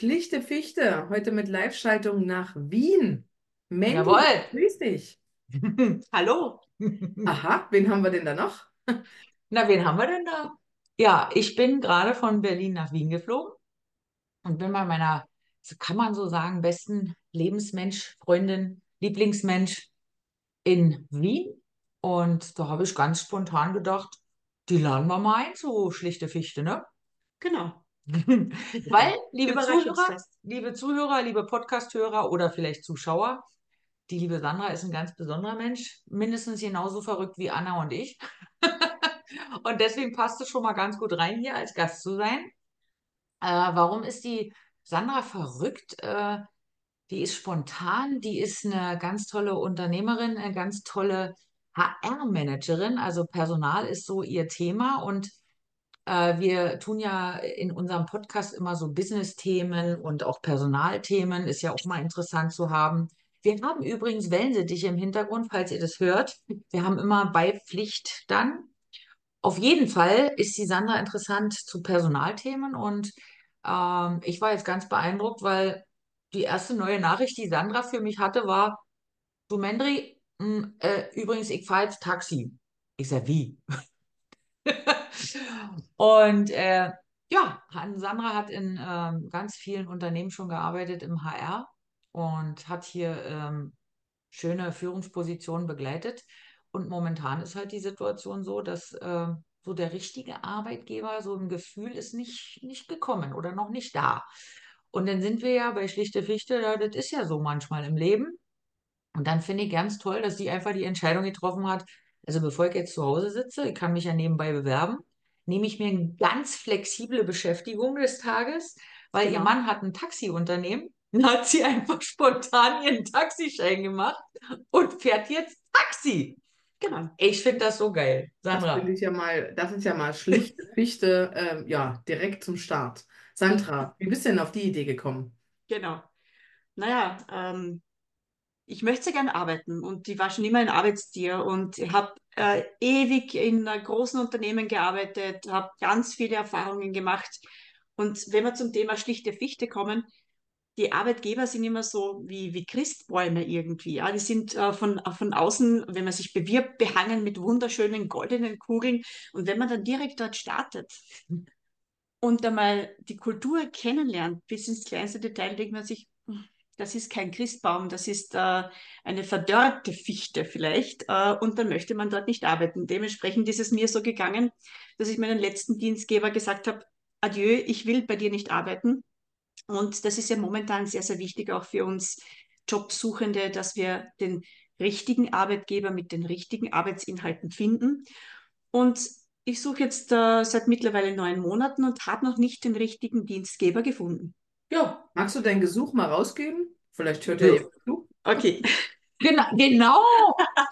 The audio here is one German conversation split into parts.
Schlichte Fichte, heute mit Live-Schaltung nach Wien. Mandy, Jawohl. grüß dich. Hallo. Aha, wen haben wir denn da noch? Na, wen haben wir denn da? Ja, ich bin gerade von Berlin nach Wien geflogen und bin bei meiner, so kann man so sagen, besten Lebensmensch, Freundin, Lieblingsmensch in Wien. Und da habe ich ganz spontan gedacht, die laden wir mal ein, so schlichte Fichte, ne? Genau. Weil, liebe Zuhörer, liebe Zuhörer, liebe Podcast-Hörer oder vielleicht Zuschauer, die liebe Sandra ist ein ganz besonderer Mensch, mindestens genauso verrückt wie Anna und ich. Und deswegen passt es schon mal ganz gut rein, hier als Gast zu sein. Äh, warum ist die Sandra verrückt? Äh, die ist spontan, die ist eine ganz tolle Unternehmerin, eine ganz tolle HR-Managerin. Also Personal ist so ihr Thema und wir tun ja in unserem Podcast immer so Business-Themen und auch Personalthemen. Ist ja auch mal interessant zu haben. Wir haben übrigens Wellensittiche im Hintergrund, falls ihr das hört. Wir haben immer Beipflicht dann. Auf jeden Fall ist die Sandra interessant zu Personalthemen und ähm, ich war jetzt ganz beeindruckt, weil die erste neue Nachricht, die Sandra für mich hatte, war, du Mendri, mh, äh, übrigens, ich fahre jetzt Taxi. Ich sag, wie? Und äh, ja, Sandra hat in ähm, ganz vielen Unternehmen schon gearbeitet im HR und hat hier ähm, schöne Führungspositionen begleitet. Und momentan ist halt die Situation so, dass äh, so der richtige Arbeitgeber, so ein Gefühl ist nicht, nicht gekommen oder noch nicht da. Und dann sind wir ja bei Schlichte Fichte, das ist ja so manchmal im Leben. Und dann finde ich ganz toll, dass die einfach die Entscheidung getroffen hat, also bevor ich jetzt zu Hause sitze, ich kann mich ja nebenbei bewerben, nehme ich mir eine ganz flexible Beschäftigung des Tages, weil ihr Genau. Mann hat ein Taxiunternehmen. Dann hat sie einfach spontan ihren Taxischein gemacht und fährt jetzt Taxi. Genau. Ich finde das so geil. Das Sandra. finde ich ja mal, das ist ja mal schlichte Fichte, ähm, ja, direkt zum Start. Sandra, wie bist du denn auf die Idee gekommen? Genau. Naja, ähm, ich möchte sehr gerne arbeiten und ich war schon immer ein Arbeitstier und habe äh, ewig in äh, großen Unternehmen gearbeitet, habe ganz viele Erfahrungen gemacht. Und wenn wir zum Thema schlichte Fichte kommen, die Arbeitgeber sind immer so wie, wie Christbäume irgendwie. Ja? Die sind äh, von, von außen, wenn man sich bewirbt, behangen mit wunderschönen goldenen Kugeln. Und wenn man dann direkt dort startet und einmal die Kultur kennenlernt, bis ins kleinste Detail, denkt man sich, "Hm, das ist kein Christbaum, das ist äh, eine verdörrte Fichte vielleicht. Äh, und dann möchte man dort nicht arbeiten. Dementsprechend ist es mir so gegangen, dass ich meinen letzten Dienstgeber gesagt habe, adieu, ich will bei dir nicht arbeiten. Und das ist ja momentan sehr, sehr wichtig auch für uns Jobsuchende, dass wir den richtigen Arbeitgeber mit den richtigen Arbeitsinhalten finden. Und ich suche jetzt äh, seit mittlerweile neun Monaten und habe noch nicht den richtigen Dienstgeber gefunden. Ja, Magst du dein Gesuch mal rausgeben? Vielleicht hört ja Ja. jemand zu. Okay. genau, genau.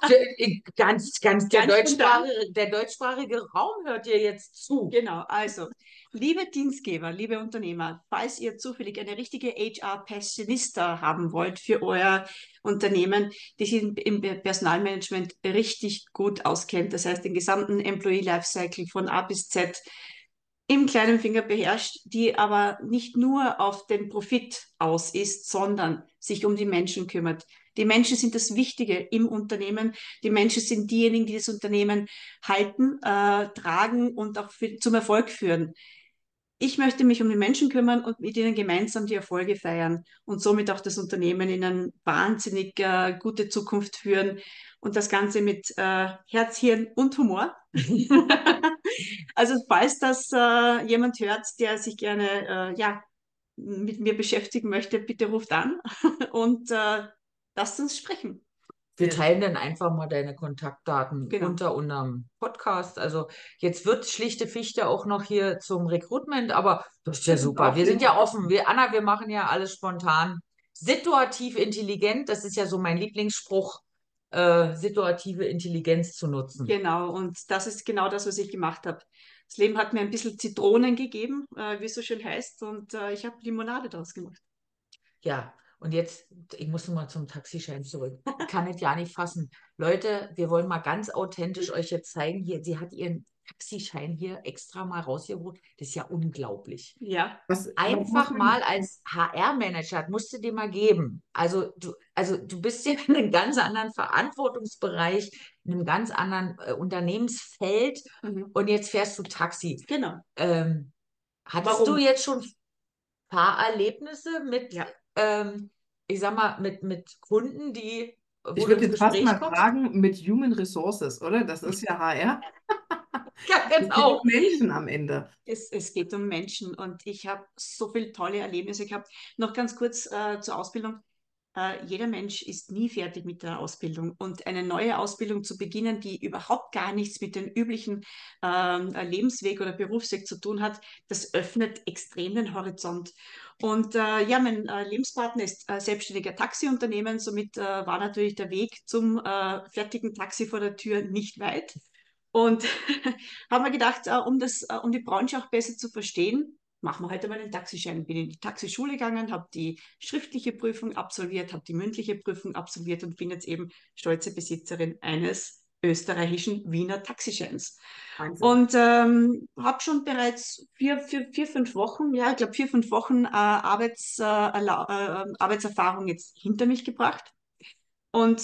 Der- ganz, ganz, der, Ganz deutschsprachige, der deutschsprachige Raum hört dir jetzt zu. Genau, also, liebe Dienstgeber, liebe Unternehmer, falls ihr zufällig eine richtige HR-Passionista haben wollt für euer Unternehmen, die sich im- im Personalmanagement richtig gut auskennt, das heißt den gesamten Employee Lifecycle von A bis Z im kleinen Finger beherrscht, die aber nicht nur auf den Profit aus ist, sondern sich um die Menschen kümmert. Die Menschen sind das Wichtige im Unternehmen. Die Menschen sind diejenigen, die das Unternehmen halten, äh, tragen und auch für, zum Erfolg führen. Ich möchte mich um die Menschen kümmern und mit ihnen gemeinsam die Erfolge feiern und somit auch das Unternehmen in eine wahnsinnig äh, gute Zukunft führen und das Ganze mit äh, Herz, Hirn und Humor. also falls das äh, jemand hört, der sich gerne äh, ja, mit mir beschäftigen möchte, bitte ruft an und äh, lasst uns sprechen. Wir teilen dann einfach mal deine Kontaktdaten Genau. unter unserem Podcast. Also jetzt wird schlichte Fichte auch noch hier zum Recruitment, aber das ist ja super. Wir sind ja offen. Wir, Anna, wir machen ja alles spontan. Situativ intelligent, das ist ja so mein Lieblingsspruch, äh, situative Intelligenz zu nutzen. Genau, und das ist genau das, was ich gemacht habe. Das Leben hat mir ein bisschen Zitronen gegeben, äh, wie es so schön heißt, und äh, ich habe Limonade daraus gemacht. Ja, und jetzt, ich muss noch mal zum Taxischein zurück. Ich kann es ja nicht fassen. Leute, wir wollen mal ganz authentisch euch jetzt zeigen. Hier, sie hat ihren Taxischein hier extra mal rausgeholt. Das ist ja unglaublich. Ja. Was, Einfach was mal als HR-Manager, das musst du dir mal geben. Also du, also du bist ja in einem ganz anderen Verantwortungsbereich, in einem ganz anderen äh, Unternehmensfeld Mhm. und jetzt fährst du Taxi. Genau. Ähm, hattest Warum? du jetzt schon Fahrerlebnisse mit, Ja. ähm, ich sag mal, mit, mit Kunden, die, wo Ich würde jetzt fast mal kommst? fragen mit Human Resources, oder? Das ist ja HR. Ja, Es geht genau. um Menschen am Ende. Es, es geht um Menschen und ich habe so viele tolle Erlebnisse gehabt. Noch ganz kurz äh, zur Ausbildung. Äh, jeder Mensch ist nie fertig mit der Ausbildung und eine neue Ausbildung zu beginnen, die überhaupt gar nichts mit dem üblichen ähm, Lebensweg oder Berufsweg zu tun hat, das öffnet extrem den Horizont. Und äh, ja, mein äh, Lebenspartner ist äh, selbstständiger Taxiunternehmen, somit äh, war natürlich der Weg zum äh, fertigen Taxi vor der Tür nicht weit. Und haben wir gedacht, äh, um, das, äh, um die Branche auch besser zu verstehen, machen wir heute mal den Taxischein. Bin in die Taxischule gegangen, habe die schriftliche Prüfung absolviert, habe die mündliche Prüfung absolviert und bin jetzt eben stolze Besitzerin eines österreichischen Wiener Taxischeins. Wahnsinn. Und ähm, habe schon bereits vier, vier, vier, fünf Wochen, ja, ich glaube vier, fünf Wochen äh, Arbeits, äh, Erla- äh, Arbeitserfahrung jetzt hinter mich gebracht. Und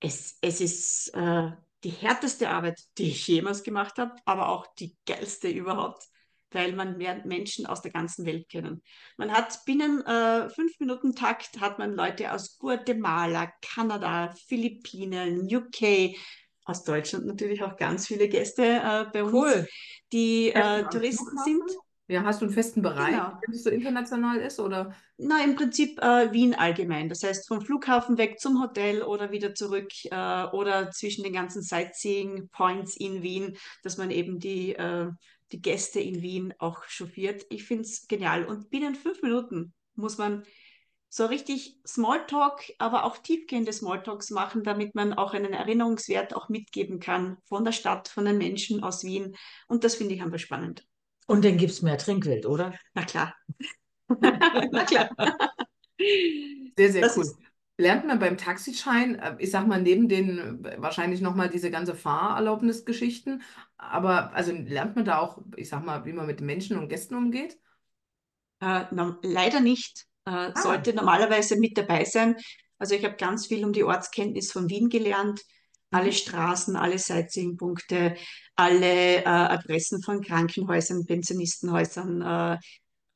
es, es ist äh, die härteste Arbeit, die ich jemals gemacht habe, aber auch die geilste überhaupt, weil man lernt Menschen aus der ganzen Welt kennen. Man hat binnen äh, fünf Minuten Takt hat man Leute aus Guatemala, Kanada, Philippinen, UK, aus Deutschland natürlich auch ganz viele Gäste äh, bei uns, Cool. die Fährst äh, Touristen sind. Ja, hast du einen festen Bereich, Genau. wenn es so international ist, oder? Na, im Prinzip äh, Wien allgemein. Das heißt, vom Flughafen weg zum Hotel oder wieder zurück äh, oder zwischen den ganzen Sightseeing-Points in Wien, dass man eben die, äh, die Gäste in Wien auch chauffiert. Ich finde es genial. Und binnen fünf Minuten muss man so richtig Smalltalk, aber auch tiefgehende Smalltalks machen, damit man auch einen Erinnerungswert auch mitgeben kann von der Stadt, von den Menschen aus Wien. Und das finde ich einfach spannend. Und dann gibt es mehr Trinkgeld, oder? Na klar. Na klar. Sehr, sehr Das cool. ist- Lernt man beim Taxischein, äh, ich sag mal, neben den wahrscheinlich nochmal diese ganze Fahrerlaubnisgeschichten, aber also lernt man da auch, ich sag mal, wie man mit Menschen und Gästen umgeht? Äh, leider nicht. Äh, Ah. sollte normalerweise mit dabei sein. Also ich habe ganz viel um die Ortskenntnis von Wien gelernt. Alle Mhm. Straßen, alle Sightseeing-Punkte, alle äh, Adressen von Krankenhäusern, Pensionistenhäusern, äh,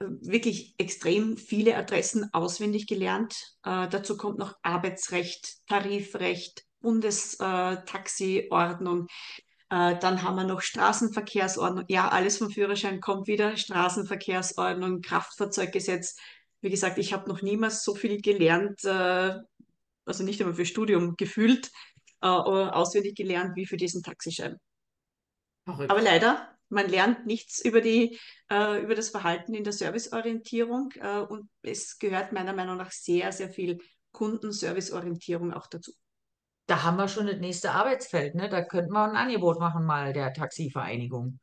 wirklich extrem viele Adressen auswendig gelernt. Äh, dazu kommt noch Arbeitsrecht, Tarifrecht, Bundestaxiordnung. Äh, dann haben wir noch Straßenverkehrsordnung. Ja, alles vom Führerschein kommt wieder. Straßenverkehrsordnung, Kraftfahrzeuggesetz. Wie gesagt, ich habe noch niemals so viel gelernt, äh, also nicht einmal für Studium gefühlt, äh, auswendig gelernt wie für diesen Taxischein. Verrückt. Aber leider, man lernt nichts über die, äh, über das Verhalten in der Serviceorientierung äh, und es gehört meiner Meinung nach sehr, sehr viel Kundenserviceorientierung auch dazu. Da haben wir schon das nächste Arbeitsfeld, ne? Da könnten wir ein Angebot machen, mal der Taxivereinigung.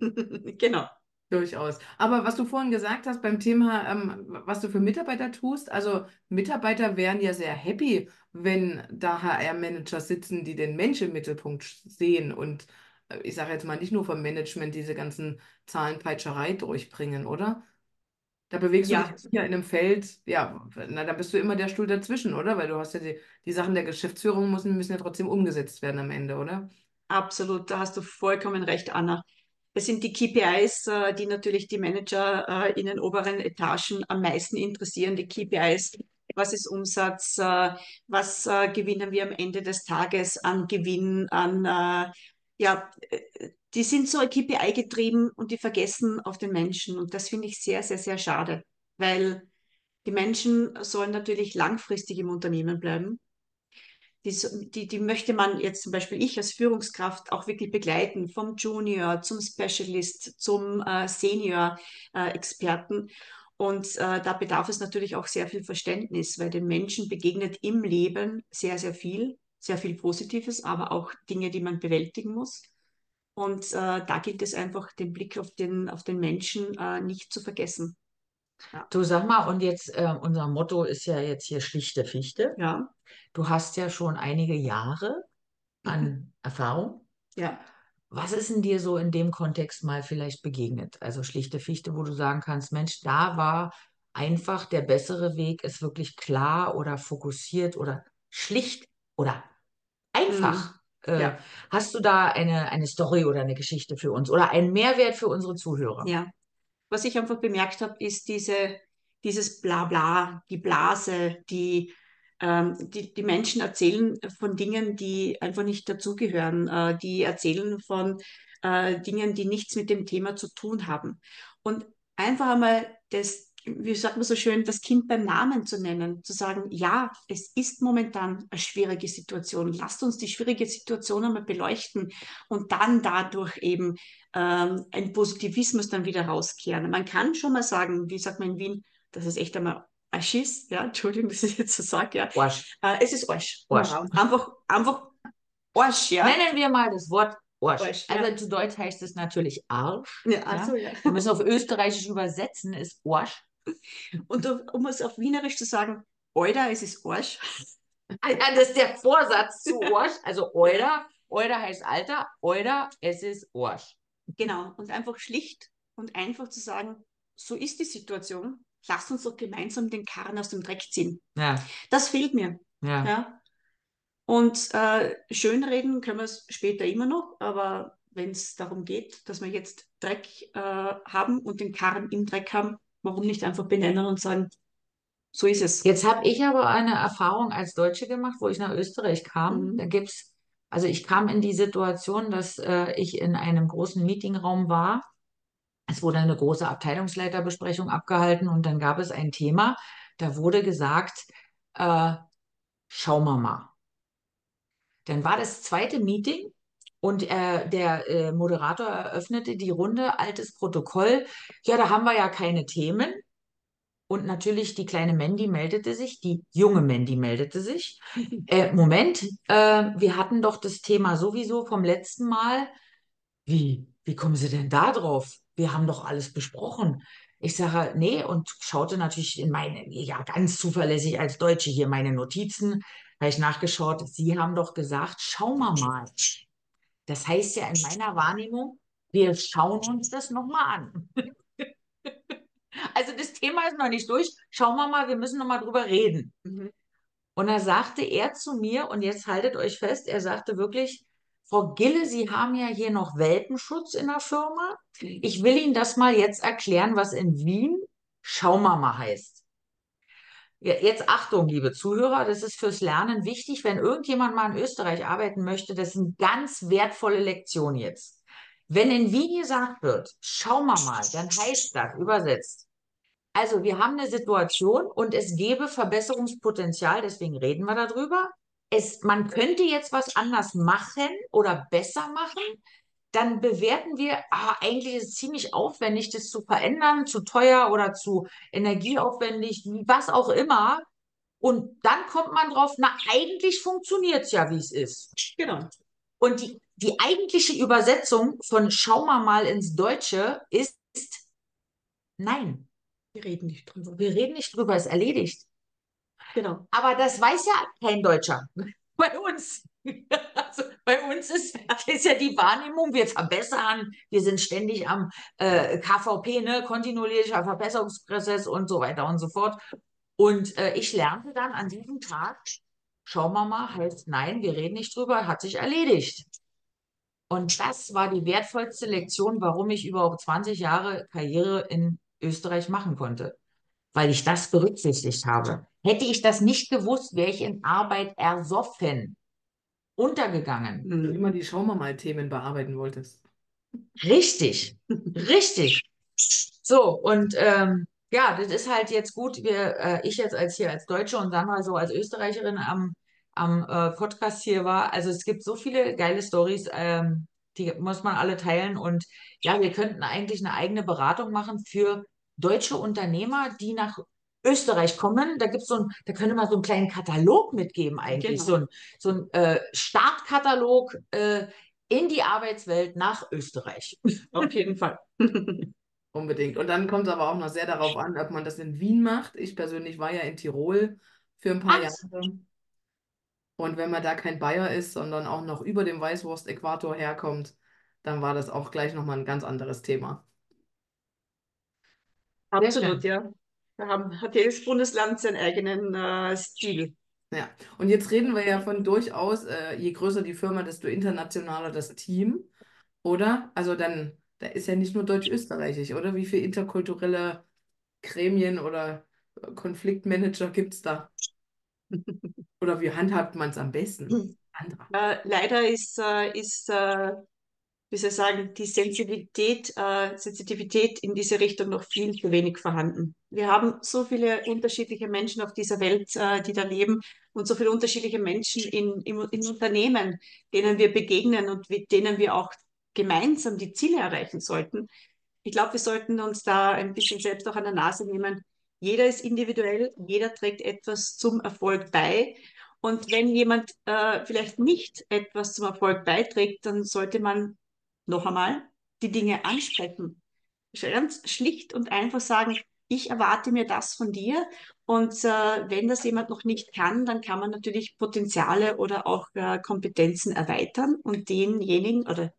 Genau. Durchaus. Aber was du vorhin gesagt hast beim Thema, ähm, was du für Mitarbeiter tust, also Mitarbeiter wären ja sehr happy, wenn da HR-Manager sitzen, die den Mensch im Mittelpunkt sehen und äh, ich sage jetzt mal nicht nur vom Management diese ganzen Zahlenpeitscherei durchbringen, oder? Da bewegst du Ja. dich ja in einem Feld, ja, na, da bist du immer der Stuhl dazwischen, oder? Weil du hast ja die, die Sachen der Geschäftsführung müssen, müssen ja trotzdem umgesetzt werden am Ende, oder? Absolut, da hast du vollkommen recht, Anna. Es sind die KPIs, äh, die natürlich die Manager äh, in den oberen Etagen am meisten interessieren. Die KPIs, was ist Umsatz, äh, was gewinnen wir am Ende des Tages an Gewinn, an, ja, die sind so KPI getrieben und die vergessen auf den Menschen. Und das finde ich sehr, sehr, sehr schade, weil die Menschen sollen natürlich langfristig im Unternehmen bleiben die, die, die möchte man jetzt zum Beispiel ich als Führungskraft auch wirklich begleiten, vom Junior zum Specialist, zum äh, Senior-Experten. Und äh, da bedarf es natürlich auch sehr viel Verständnis, weil den Menschen begegnet im Leben sehr, sehr viel, sehr viel Positives, aber auch Dinge, die man bewältigen muss. Und äh, da gilt es einfach, den Blick auf den, auf den Menschen äh, nicht zu vergessen. Du sag mal, und jetzt, äh, unser Motto ist ja jetzt hier schlichte Fichte. Ja, Du hast ja schon einige Jahre an Erfahrung. ja. Was ist denn dir so in dem Kontext mal vielleicht begegnet? Also schlichte Fichte, wo du sagen kannst, Mensch, da war einfach der bessere Weg, ist wirklich klar oder fokussiert oder schlicht oder einfach. Äh, Ja. Hast du da eine, eine Story oder eine Geschichte für uns oder einen Mehrwert für unsere Zuhörer? Ja. Was ich einfach bemerkt habe, ist diese, dieses Blabla, die Blase, die, ähm, die, die Menschen erzählen von Dingen, die einfach nicht dazugehören. Äh, die erzählen von äh, Dingen, die nichts mit dem Thema zu tun haben. Und einfach einmal das, wie sagt man so schön, das Kind beim Namen zu nennen, zu sagen, ja, es ist momentan eine schwierige Situation. Lasst uns die schwierige Situation einmal beleuchten und dann dadurch eben ähm, ein Positivismus dann wieder rauskehren. Man kann schon mal sagen, wie sagt man in Wien, das ist echt einmal Arsch ist, ja, Entschuldigung, dass ich jetzt so sage, ja. Arsch. Äh, es ist Arsch. Arsch. Einfach, einfach Arsch, ja. Nennen wir mal das Wort Arsch. Arsch, ja. Also zu Deutsch heißt es natürlich Arsch. Ja, also, ja. Wir müssen auf Österreichisch übersetzen, ist Arsch. Und um es auf Wienerisch zu sagen, Alter, es ist Arsch. Also das ist der Vorsatz zu Arsch. Also Euder, Euder heißt Alter, Euder, es ist Arsch. Genau. Und einfach schlicht und einfach zu sagen, so ist die Situation. Lasst uns doch gemeinsam den Karren aus dem Dreck ziehen. Ja, Das fehlt mir. ja. Ja. Und äh, schönreden können wir es später immer noch, aber wenn es darum geht, dass wir jetzt Dreck äh, haben und den Karren im Dreck haben, warum nicht einfach benennen und sagen, so ist es. Jetzt habe ich aber eine Erfahrung als Deutsche gemacht, wo ich nach Österreich kam. Mhm. Da gibt's, also ich kam in die Situation, dass äh, ich in einem großen Meetingraum war. Es wurde eine große Abteilungsleiterbesprechung abgehalten und dann gab es ein Thema. Da wurde gesagt, äh, schau mal mal. Dann war das zweite Meeting und äh, der äh, Moderator eröffnete die Runde, altes Protokoll. Ja, da haben wir ja keine Themen. Und natürlich die kleine Mandy meldete sich, die junge Mandy meldete sich. Äh, Moment, äh, wir hatten doch das Thema sowieso vom letzten Mal. Wie, wie kommen Sie denn da drauf? Wir haben doch alles besprochen. Ich sage, nee, und schaute natürlich in meine, ja, ganz zuverlässig als Deutsche hier meine Notizen. Habe ich nachgeschaut, Sie haben doch gesagt, schauen wir mal. Das heißt ja in meiner Wahrnehmung, wir schauen uns das nochmal an. Also das Thema ist noch nicht durch. Schauen wir mal, wir müssen noch mal drüber reden. Mhm. Und da sagte er zu mir, und jetzt haltet euch fest, er sagte wirklich, Frau Gille, Sie haben ja hier noch Welpenschutz in der Firma. Ich will Ihnen das mal jetzt erklären, was in Wien Schaumama heißt. Jetzt Achtung, liebe Zuhörer, das ist fürs Lernen wichtig. Wenn irgendjemand mal in Österreich arbeiten möchte, das ist eine ganz wertvolle Lektion jetzt. Wenn in Wien gesagt wird, schau mal mal, dann heißt das übersetzt. Also wir haben eine Situation und es gäbe Verbesserungspotenzial, deswegen reden wir darüber. Es, man könnte jetzt was anders machen oder besser machen. Dann bewerten wir, ah, eigentlich ist es ziemlich aufwendig, das zu verändern, zu teuer oder zu energieaufwendig, was auch immer. Und dann kommt man drauf, na, eigentlich funktioniert es ja, wie es ist. Genau. Und die, die eigentliche Übersetzung von schau mal mal ins Deutsche ist nein. Wir reden nicht drüber. Wir reden nicht drüber, ist erledigt. Genau. Aber das weiß ja kein Deutscher. Bei uns. Also bei uns ist, ist ja die Wahrnehmung, wir verbessern, wir sind ständig am äh, KVP, ne, kontinuierlicher Verbesserungsprozess und so weiter und so fort. Und äh, ich lernte dann an diesem Tag, schauen wir mal, heißt nein, wir reden nicht drüber, hat sich erledigt. Und das war die wertvollste Lektion, warum ich überhaupt 20 Jahre Karriere in Österreich machen konnte. Weil ich das berücksichtigt habe. Hätte ich das nicht gewusst, wäre ich in Arbeit ersoffen, untergegangen. Wenn du immer die Schauen wir mal Themen bearbeiten wolltest. Richtig, richtig. So, und ähm, ja, das ist halt jetzt gut. Wir, äh, ich jetzt als hier als Deutsche und Sandra so als Österreicherin am, am äh, Podcast hier war. Also es gibt so viele geile Stories, ähm, die muss man alle teilen. Und ja, wir könnten eigentlich eine eigene Beratung machen für deutsche Unternehmer, die nach Österreich kommen. Da gibt's so ein, da könnte man so einen kleinen Katalog mitgeben eigentlich. Genau. So ein, so ein äh, Startkatalog äh, in die Arbeitswelt nach Österreich. Auf jeden Fall. Unbedingt. Und dann kommt es aber auch noch sehr darauf an, ob man das in Wien macht. Ich persönlich war ja in Tirol für ein paar Ach. Jahre. Und wenn man da kein Bayer ist, sondern auch noch über dem Weißwurst-Äquator herkommt, dann war das auch gleich nochmal ein ganz anderes Thema. Absolut, ja. Da haben, hat jedes Bundesland seinen eigenen äh, Stil. Ja, und jetzt reden wir ja von durchaus, äh, je größer die Firma, desto internationaler das Team, oder? Also dann, da ist ja nicht nur deutsch-österreichisch, oder? Wie viele interkulturelle Gremien oder äh, Konfliktmanager gibt es da? Oder wie handhabt man es am besten? Äh, leider ist, äh, ist äh, wie soll ich sagen, die Sensibilität, äh, Sensitivität in diese Richtung noch viel zu wenig vorhanden. Wir haben so viele unterschiedliche Menschen auf dieser Welt, äh, die da leben und so viele unterschiedliche Menschen in, in, in Unternehmen, denen wir begegnen und mit denen wir auch gemeinsam die Ziele erreichen sollten. Ich glaube, wir sollten uns da ein bisschen selbst auch an der Nase nehmen. Jeder ist individuell, jeder trägt etwas zum Erfolg bei. Und wenn jemand äh, vielleicht nicht etwas zum Erfolg beiträgt, dann sollte man noch einmal die Dinge ansprechen. Ganz schlicht und einfach sagen, ich erwarte mir das von dir. Und äh, wenn das jemand noch nicht kann, dann kann man natürlich Potenziale oder auch äh, Kompetenzen erweitern und denjenigen oder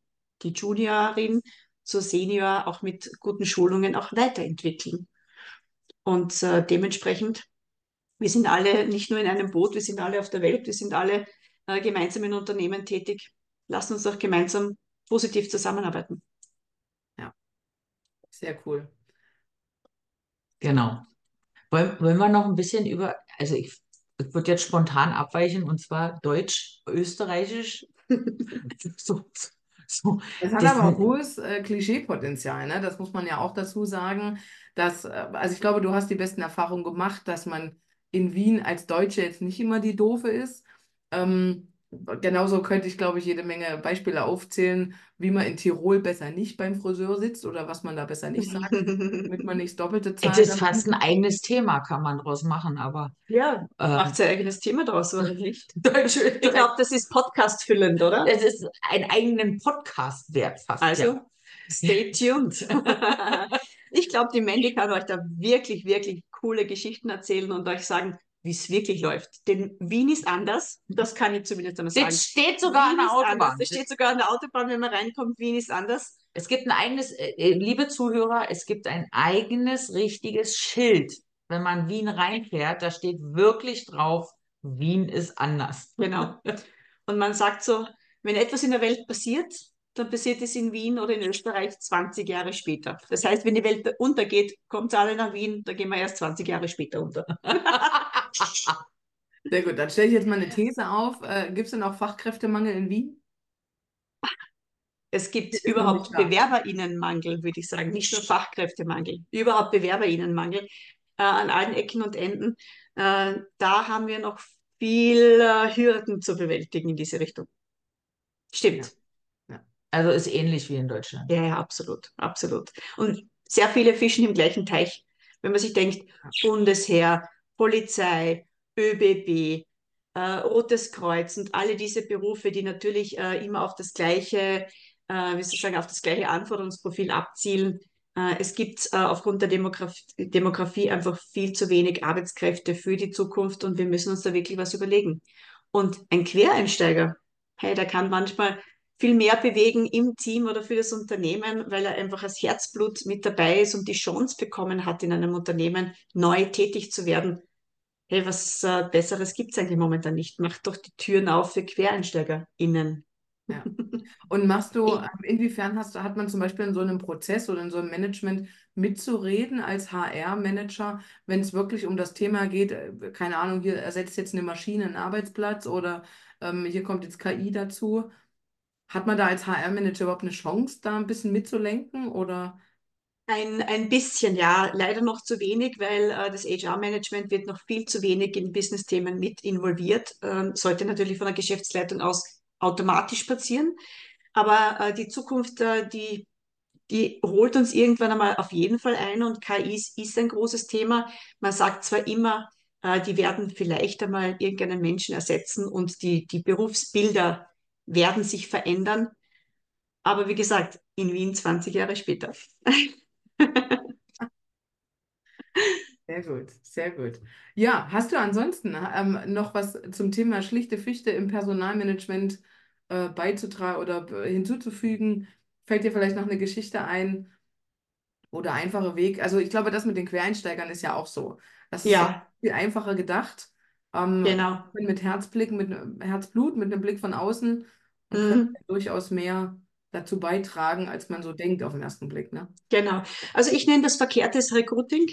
die Juniorin zur Senior auch mit guten Schulungen auch weiterentwickeln. Und äh, dementsprechend, wir sind alle nicht nur in einem Boot, wir sind alle auf der Welt, wir sind alle äh, gemeinsam in Unternehmen tätig. Lassen uns auch gemeinsam positiv zusammenarbeiten. Ja, sehr cool. Genau. Wollen, wollen wir noch ein bisschen über, also ich, ich würde jetzt spontan abweichen und zwar Deutsch, Österreichisch. so, so. Das hat das aber auch hohes äh, Klischeepotenzial, ne? Das muss man ja auch dazu sagen. Dass, äh, also ich glaube, du hast die besten Erfahrungen gemacht, dass man in Wien als Deutsche jetzt nicht immer die Doofe ist. Ähm, genauso könnte ich, glaube ich, jede Menge Beispiele aufzählen, wie man in Tirol besser nicht beim Friseur sitzt oder was man da besser nicht sagt, damit man nicht doppelte zahlt. Es ist fast ein eigenes Thema, kann man draus machen, aber. Ja, äh, macht sein eigenes Thema draus, oder nicht? ich glaube, das ist Podcast-füllend, oder? Es ist ein eigenen Podcast wert fast. Also, ja. stay tuned. ich glaube, die Mandy kann euch da wirklich, wirklich coole Geschichten erzählen und euch sagen, wie es wirklich läuft. Denn Wien ist anders, das kann ich zumindest einmal sagen. Das steht sogar Wien an der Autobahn. Das steht sogar an der Autobahn, wenn man reinkommt, Wien ist anders. Es gibt ein eigenes, äh, äh, liebe Zuhörer, es gibt ein eigenes richtiges Schild, wenn man Wien reinfährt, da steht wirklich drauf, Wien ist anders. Genau. Und man sagt so, wenn etwas in der Welt passiert, dann passiert es in Wien oder in Österreich 20 Jahre später. Das heißt, wenn die Welt untergeht, kommt alle nach Wien, da gehen wir erst 20 Jahre später unter. Sehr gut, dann stelle ich jetzt mal eine These auf. Äh, gibt es denn auch Fachkräftemangel in Wien? Es gibt überhaupt Bewerberinnenmangel, würde ich sagen, nicht nur Fachkräftemangel, überhaupt Bewerberinnenmangel äh, an allen Ecken und Enden. Äh, da haben wir noch viel äh, Hürden zu bewältigen in diese Richtung. Stimmt. Ja. Also ist ähnlich wie in Deutschland. Ja, ja, absolut, absolut. Und sehr viele fischen im gleichen Teich. Wenn man sich denkt, Bundesheer, Polizei, ÖBB, äh, Rotes Kreuz und alle diese Berufe, die natürlich äh, immer auf das gleiche, äh, wie soll ich sagen, auf das gleiche Anforderungsprofil abzielen. Äh, es gibt äh, aufgrund der Demografie, Demografie einfach viel zu wenig Arbeitskräfte für die Zukunft und wir müssen uns da wirklich was überlegen. Und ein Quereinsteiger, hey, der kann manchmal viel mehr bewegen im Team oder für das Unternehmen, weil er einfach als Herzblut mit dabei ist und die Chance bekommen hat, in einem Unternehmen neu tätig zu werden. Hey, was äh, Besseres gibt es eigentlich momentan nicht. Macht doch die Türen auf für QuereinsteigerInnen. Ja. Und machst du, ähm, inwiefern hast, hat man zum Beispiel in so einem Prozess oder in so einem Management mitzureden als HR-Manager, wenn es wirklich um das Thema geht, äh, keine Ahnung, hier ersetzt jetzt eine Maschine einen Arbeitsplatz oder ähm, hier kommt jetzt KI dazu. Hat man da als HR-Manager überhaupt eine Chance, da ein bisschen mitzulenken oder? Ein, ein bisschen, ja, leider noch zu wenig, weil äh, das HR-Management wird noch viel zu wenig in Business-Themen mit involviert. Ähm, sollte natürlich von der Geschäftsleitung aus automatisch passieren. Aber äh, die Zukunft, äh, die, die holt uns irgendwann einmal auf jeden Fall ein und KI ist, ein großes Thema. Man sagt zwar immer, äh, die werden vielleicht einmal irgendeinen Menschen ersetzen und die, die Berufsbilder werden sich verändern. Aber wie gesagt, in Wien 20 Jahre später. Sehr gut, sehr gut. Ja, hast du ansonsten ähm, noch was zum Thema schlichte Fichte im Personalmanagement äh, beizutragen oder hinzuzufügen? fällt dir vielleicht noch eine Geschichte ein oder einfache Weg? Also ich glaube, das mit den Quereinsteigern ist ja auch so. Das ist Ja, viel einfacher gedacht. Ähm, genau. mit Herzblick, mit einem Herzblut, mit einem Blick von außen Mhm. durchaus mehr dazu beitragen, als man so denkt auf den ersten Blick, ne? Genau. Also ich nenne das verkehrtes Recruiting.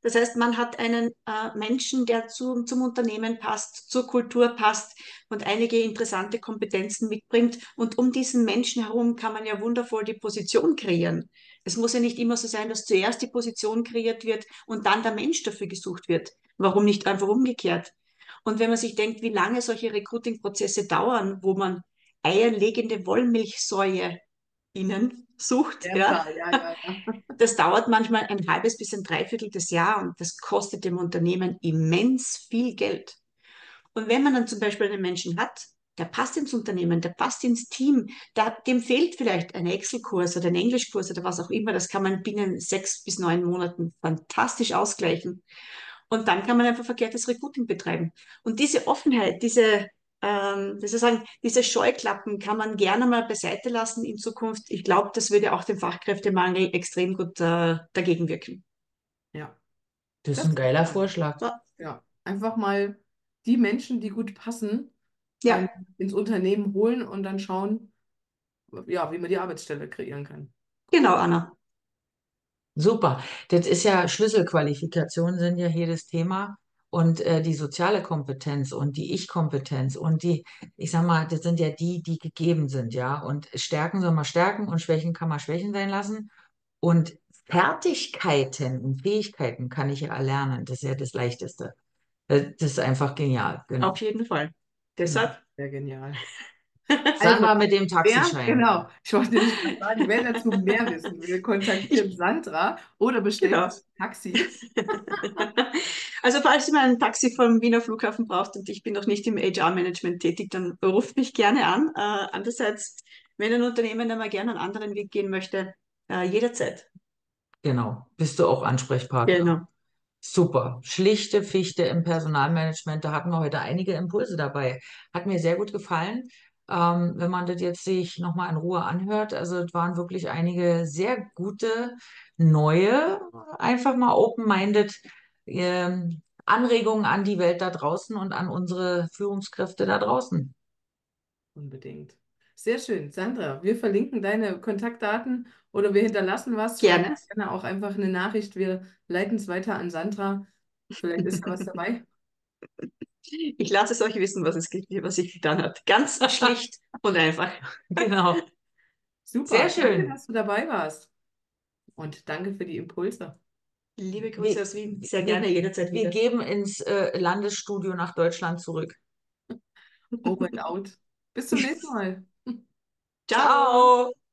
Das heißt, man hat einen äh, Menschen, der zu, zum Unternehmen passt, zur Kultur passt und einige interessante Kompetenzen mitbringt. Und um diesen Menschen herum kann man ja wundervoll die Position kreieren. Es muss ja nicht immer so sein, dass zuerst die Position kreiert wird und dann der Mensch dafür gesucht wird. Warum nicht einfach umgekehrt? Und wenn man sich denkt, wie lange solche Recruiting-Prozesse dauern, wo man eierlegende Wollmilchsäue innen sucht, Ja, ja, ja. das dauert manchmal ein halbes bis ein Dreiviertel des Jahr und das kostet dem Unternehmen immens viel Geld. Und wenn man dann zum Beispiel einen Menschen hat, der passt ins Unternehmen, der passt ins Team, der, dem fehlt vielleicht ein Excel-Kurs oder ein Englischkurs oder was auch immer, das kann man binnen sechs bis neun Monaten fantastisch ausgleichen. Und dann kann man einfach verkehrtes Recruiting betreiben. Und diese Offenheit, diese, ähm, soll ich sagen, diese Scheuklappen kann man gerne mal beiseite lassen in Zukunft. Ich glaube, das würde auch dem Fachkräftemangel extrem gut äh, dagegen wirken. Ja. Das ist Das ein geiler ist- Vorschlag. Ja, einfach mal die Menschen, die gut passen, Ja. ähm, ins Unternehmen holen und dann schauen, ja, wie man die Arbeitsstelle kreieren kann. Genau, Anna. Super. Das ist ja Schlüsselqualifikationen sind ja hier das Thema. Und äh, die soziale Kompetenz und die Ich-Kompetenz und die, ich sag mal, das sind ja die, die gegeben sind, ja. Und Stärken soll man stärken und Schwächen kann man Schwächen sein lassen. Und Fertigkeiten und Fähigkeiten kann ich ja erlernen. Das ist ja das Leichteste. Äh, Das ist einfach genial. Genau. Auf jeden Fall. Deshalb, Sehr genial. Sandra mit dem Wer, Taxischein. genau, ich wollte nicht mal sagen, wer dazu mehr wissen will, kontaktiert Sandra oder bestellt Genau. Taxi. also falls ihr mal ein Taxi vom Wiener Flughafen braucht und ich bin noch nicht im HR-Management tätig, dann ruft mich gerne an. Äh, andererseits, wenn ein Unternehmen einmal gerne einen anderen Weg gehen möchte, äh, jederzeit. Genau. Bist du auch Ansprechpartner? Genau. Super. Schlichte Fichte im Personalmanagement. Da hatten wir heute einige Impulse dabei. Hat mir sehr gut gefallen. Ähm, wenn man das jetzt sich nochmal in Ruhe anhört. Also es waren wirklich einige sehr gute, neue, einfach mal open-minded ähm, Anregungen an die Welt da draußen und an unsere Führungskräfte da draußen. Unbedingt. Sehr schön. Sandra, wir verlinken deine Kontaktdaten oder wir hinterlassen was. Gerne. Gerne auch einfach eine Nachricht. Wir leiten es weiter an Sandra. Vielleicht ist da was dabei. Ich lasse es euch wissen, was es gibt, was ich getan habe. Ganz schlicht und einfach. Genau. Super. Sehr schön. Danke, dass du dabei warst. Und danke für die Impulse. Liebe Grüße Wir- aus Wien. Sehr wir- gerne, jederzeit Wir wieder. geben ins äh, Landesstudio nach Deutschland zurück. Over and out. Bis zum nächsten Mal. Ciao. Ciao.